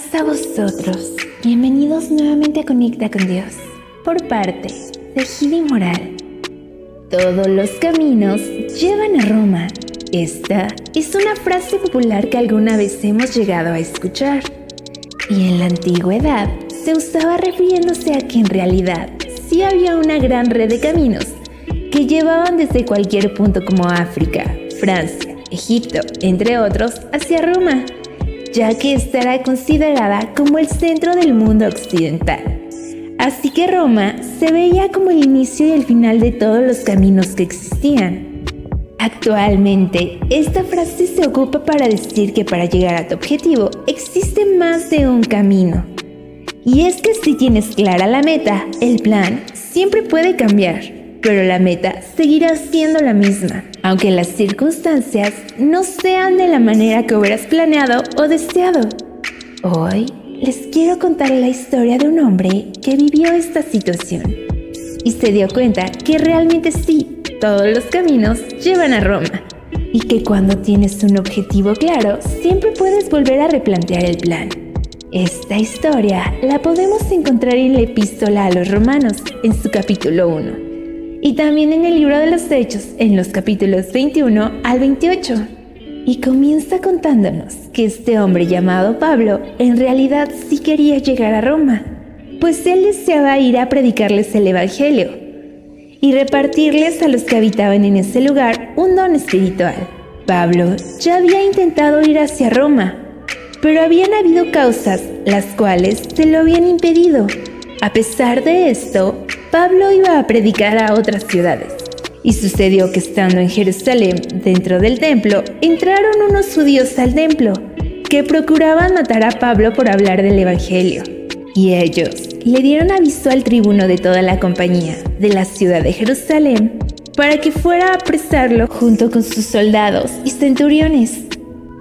A vosotros. Bienvenidos nuevamente a Conecta con Dios. Por parte de Gili Moral. Todos los caminos llevan a Roma. Esta es una frase popular que alguna vez hemos llegado a escuchar. Y en la antigüedad se usaba refiriéndose a que en realidad sí había una gran red de caminos que llevaban desde cualquier punto como África, Francia, Egipto, entre otros, hacia Roma ya que estará considerada como el centro del mundo occidental. Así que Roma se veía como el inicio y el final de todos los caminos que existían. Actualmente, esta frase se ocupa para decir que para llegar a tu objetivo existe más de un camino. Y es que si tienes clara la meta, el plan siempre puede cambiar pero la meta seguirá siendo la misma, aunque las circunstancias no sean de la manera que hubieras planeado o deseado. Hoy les quiero contar la historia de un hombre que vivió esta situación y se dio cuenta que realmente sí, todos los caminos llevan a Roma y que cuando tienes un objetivo claro, siempre puedes volver a replantear el plan. Esta historia la podemos encontrar en la epístola a los romanos, en su capítulo 1 y también en el libro de los Hechos, en los capítulos 21 al 28. Y comienza contándonos que este hombre llamado Pablo en realidad sí quería llegar a Roma, pues él deseaba ir a predicarles el Evangelio y repartirles a los que habitaban en ese lugar un don espiritual. Pablo ya había intentado ir hacia Roma, pero habían habido causas las cuales se lo habían impedido. A pesar de esto, Pablo iba a predicar a otras ciudades. Y sucedió que estando en Jerusalén, dentro del templo, entraron unos judíos al templo, que procuraban matar a Pablo por hablar del Evangelio. Y ellos le dieron aviso al tribuno de toda la compañía de la ciudad de Jerusalén para que fuera a apresarlo junto con sus soldados y centuriones.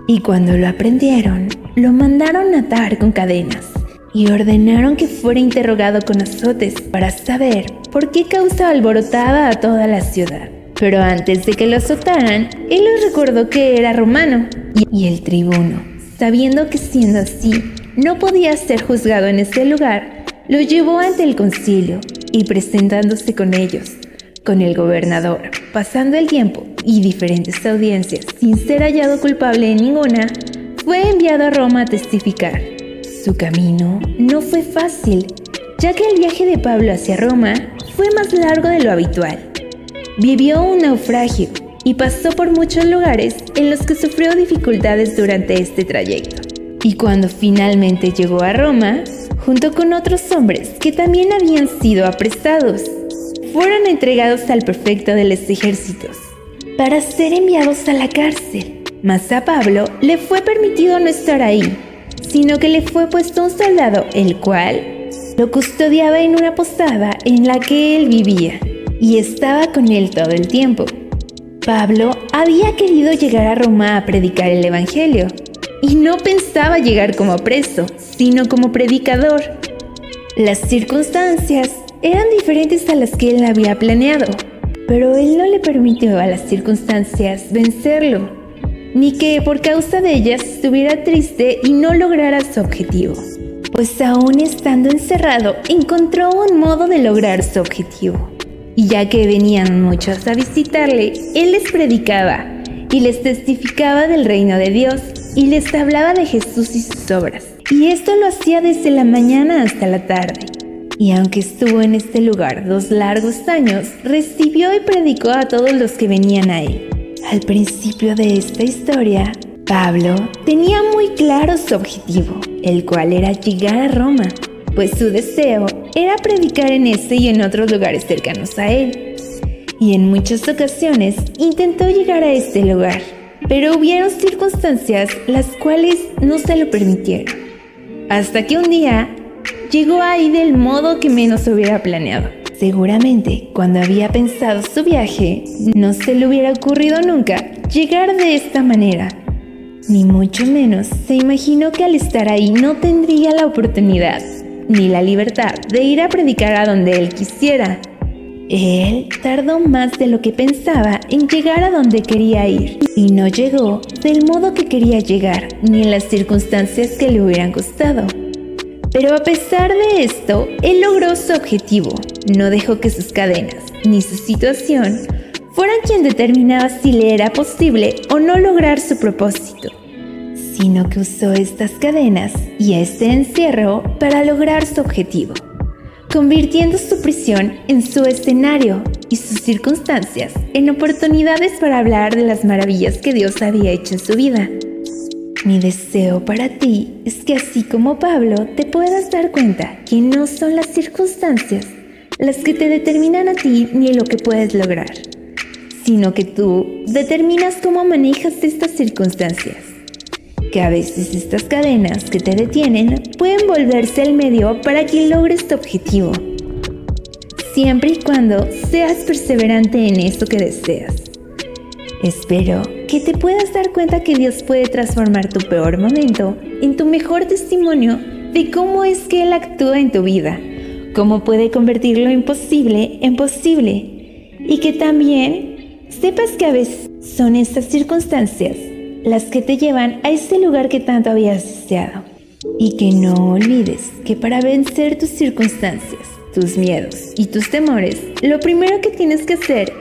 Y cuando lo aprendieron, lo mandaron atar con cadenas y ordenaron que fuera interrogado con azotes para saber por qué causa alborotaba a toda la ciudad. Pero antes de que lo azotaran, él les recordó que era romano y el tribuno, sabiendo que siendo así no podía ser juzgado en ese lugar, lo llevó ante el concilio y presentándose con ellos, con el gobernador, pasando el tiempo y diferentes audiencias sin ser hallado culpable en ninguna, fue enviado a Roma a testificar. Su camino no fue fácil, ya que el viaje de Pablo hacia Roma fue más largo de lo habitual. Vivió un naufragio y pasó por muchos lugares en los que sufrió dificultades durante este trayecto. Y cuando finalmente llegó a Roma, junto con otros hombres que también habían sido apresados, fueron entregados al prefecto de los ejércitos para ser enviados a la cárcel. Mas a Pablo le fue permitido no estar ahí sino que le fue puesto un soldado, el cual lo custodiaba en una posada en la que él vivía y estaba con él todo el tiempo. Pablo había querido llegar a Roma a predicar el Evangelio y no pensaba llegar como preso, sino como predicador. Las circunstancias eran diferentes a las que él había planeado, pero él no le permitió a las circunstancias vencerlo ni que por causa de ellas estuviera triste y no lograra su objetivo. Pues aún estando encerrado, encontró un modo de lograr su objetivo. Y ya que venían muchos a visitarle, él les predicaba y les testificaba del reino de Dios y les hablaba de Jesús y sus obras. Y esto lo hacía desde la mañana hasta la tarde. Y aunque estuvo en este lugar dos largos años, recibió y predicó a todos los que venían a él. Al principio de esta historia, Pablo tenía muy claro su objetivo, el cual era llegar a Roma, pues su deseo era predicar en ese y en otros lugares cercanos a él. Y en muchas ocasiones intentó llegar a este lugar, pero hubieron circunstancias las cuales no se lo permitieron. Hasta que un día llegó ahí del modo que menos hubiera planeado. Seguramente, cuando había pensado su viaje, no se le hubiera ocurrido nunca llegar de esta manera. Ni mucho menos se imaginó que al estar ahí no tendría la oportunidad ni la libertad de ir a predicar a donde él quisiera. Él tardó más de lo que pensaba en llegar a donde quería ir y no llegó del modo que quería llegar ni en las circunstancias que le hubieran gustado. Pero a pesar de esto, él logró su objetivo. No dejó que sus cadenas ni su situación fueran quien determinaba si le era posible o no lograr su propósito, sino que usó estas cadenas y este encierro para lograr su objetivo, convirtiendo su prisión en su escenario y sus circunstancias en oportunidades para hablar de las maravillas que Dios había hecho en su vida. Mi deseo para ti es que así como Pablo te puedas dar cuenta que no son las circunstancias las que te determinan a ti ni lo que puedes lograr, sino que tú determinas cómo manejas estas circunstancias. Que a veces estas cadenas que te detienen pueden volverse el medio para que logres tu objetivo, siempre y cuando seas perseverante en esto que deseas. Espero que te puedas dar cuenta que Dios puede transformar tu peor momento en tu mejor testimonio de cómo es que Él actúa en tu vida, cómo puede convertir lo imposible en posible y que también sepas que a veces son estas circunstancias las que te llevan a ese lugar que tanto habías deseado. Y que no olvides que para vencer tus circunstancias, tus miedos y tus temores, lo primero que tienes que hacer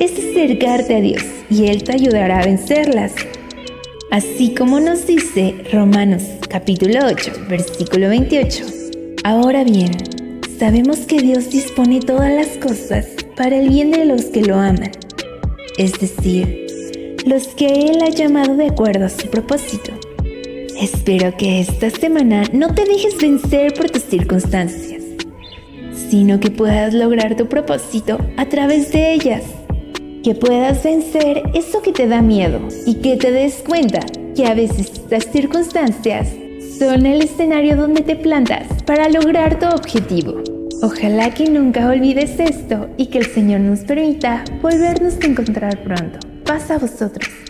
es acercarte a Dios y Él te ayudará a vencerlas. Así como nos dice Romanos capítulo 8, versículo 28. Ahora bien, sabemos que Dios dispone todas las cosas para el bien de los que lo aman, es decir, los que Él ha llamado de acuerdo a su propósito. Espero que esta semana no te dejes vencer por tus circunstancias, sino que puedas lograr tu propósito a través de ellas que puedas vencer eso que te da miedo y que te des cuenta que a veces las circunstancias son el escenario donde te plantas para lograr tu objetivo. Ojalá que nunca olvides esto y que el Señor nos permita volvernos a encontrar pronto. Pasa a vosotros.